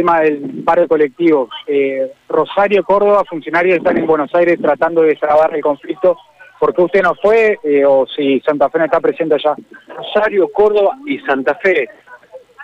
tema del paro colectivo. Eh, Rosario, Córdoba, funcionarios están en Buenos Aires tratando de destrabar el conflicto. ¿Por qué usted no fue eh, o si Santa Fe no está presente allá? Rosario, Córdoba y Santa Fe.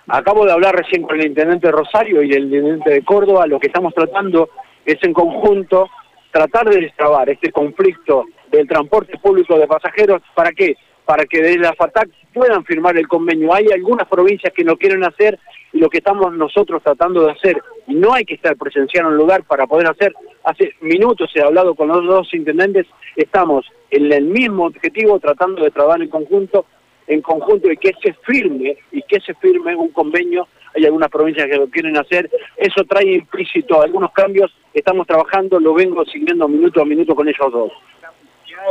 Acabo de hablar recién con el intendente de Rosario y el intendente de Córdoba. Lo que estamos tratando es en conjunto tratar de destrabar este conflicto del transporte público de pasajeros. ¿Para qué? Para que desde la FATAC puedan firmar el convenio. Hay algunas provincias que no quieren hacer lo que estamos nosotros tratando de hacer, y no hay que estar presencial en un lugar para poder hacer, hace minutos he hablado con los dos intendentes, estamos en el mismo objetivo tratando de trabajar en conjunto, en conjunto y que se firme, y que se firme un convenio, hay algunas provincias que lo quieren hacer, eso trae implícito algunos cambios, estamos trabajando, lo vengo siguiendo minuto a minuto con ellos dos.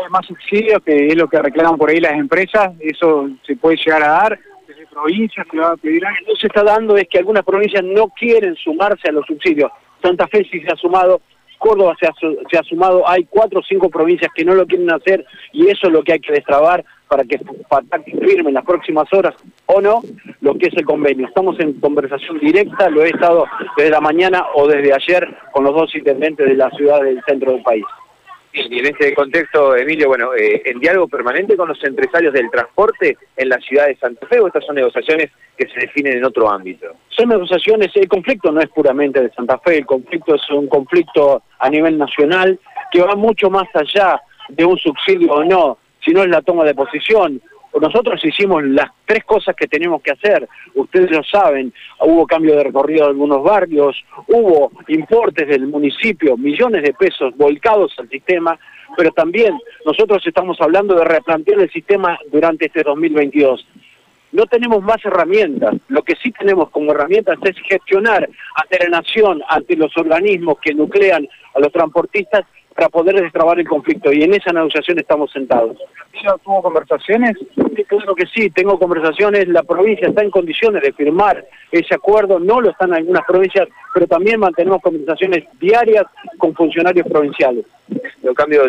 Más subsidios, que es lo que reclaman por ahí las empresas, eso se puede llegar a dar provincias que va a pedir Lo que se está dando es que algunas provincias no quieren sumarse a los subsidios. Santa Fe sí se ha sumado, Córdoba se ha, se ha sumado, hay cuatro o cinco provincias que no lo quieren hacer y eso es lo que hay que destrabar para que firme en las próximas horas o no lo que es el convenio. Estamos en conversación directa, lo he estado desde la mañana o desde ayer con los dos intendentes de la ciudad del centro del país. Y en este contexto, Emilio, bueno, eh, en diálogo permanente con los empresarios del transporte en la ciudad de Santa Fe, o estas son negociaciones que se definen en otro ámbito? Son negociaciones, el conflicto no es puramente de Santa Fe, el conflicto es un conflicto a nivel nacional que va mucho más allá de un subsidio o no, sino es la toma de posición, nosotros hicimos las tres cosas que tenemos que hacer, ustedes lo saben, hubo cambio de recorrido de algunos barrios, hubo importes del municipio, millones de pesos volcados al sistema, pero también nosotros estamos hablando de replantear el sistema durante este 2022. No tenemos más herramientas, lo que sí tenemos como herramientas es gestionar ante la nación, ante los organismos que nuclean a los transportistas para poder destrabar el conflicto y en esa negociación estamos sentados. ¿Ya tuvo conversaciones? claro que sí, tengo conversaciones, la provincia está en condiciones de firmar ese acuerdo, no lo están algunas provincias, pero también mantenemos conversaciones diarias con funcionarios provinciales. Lo cambio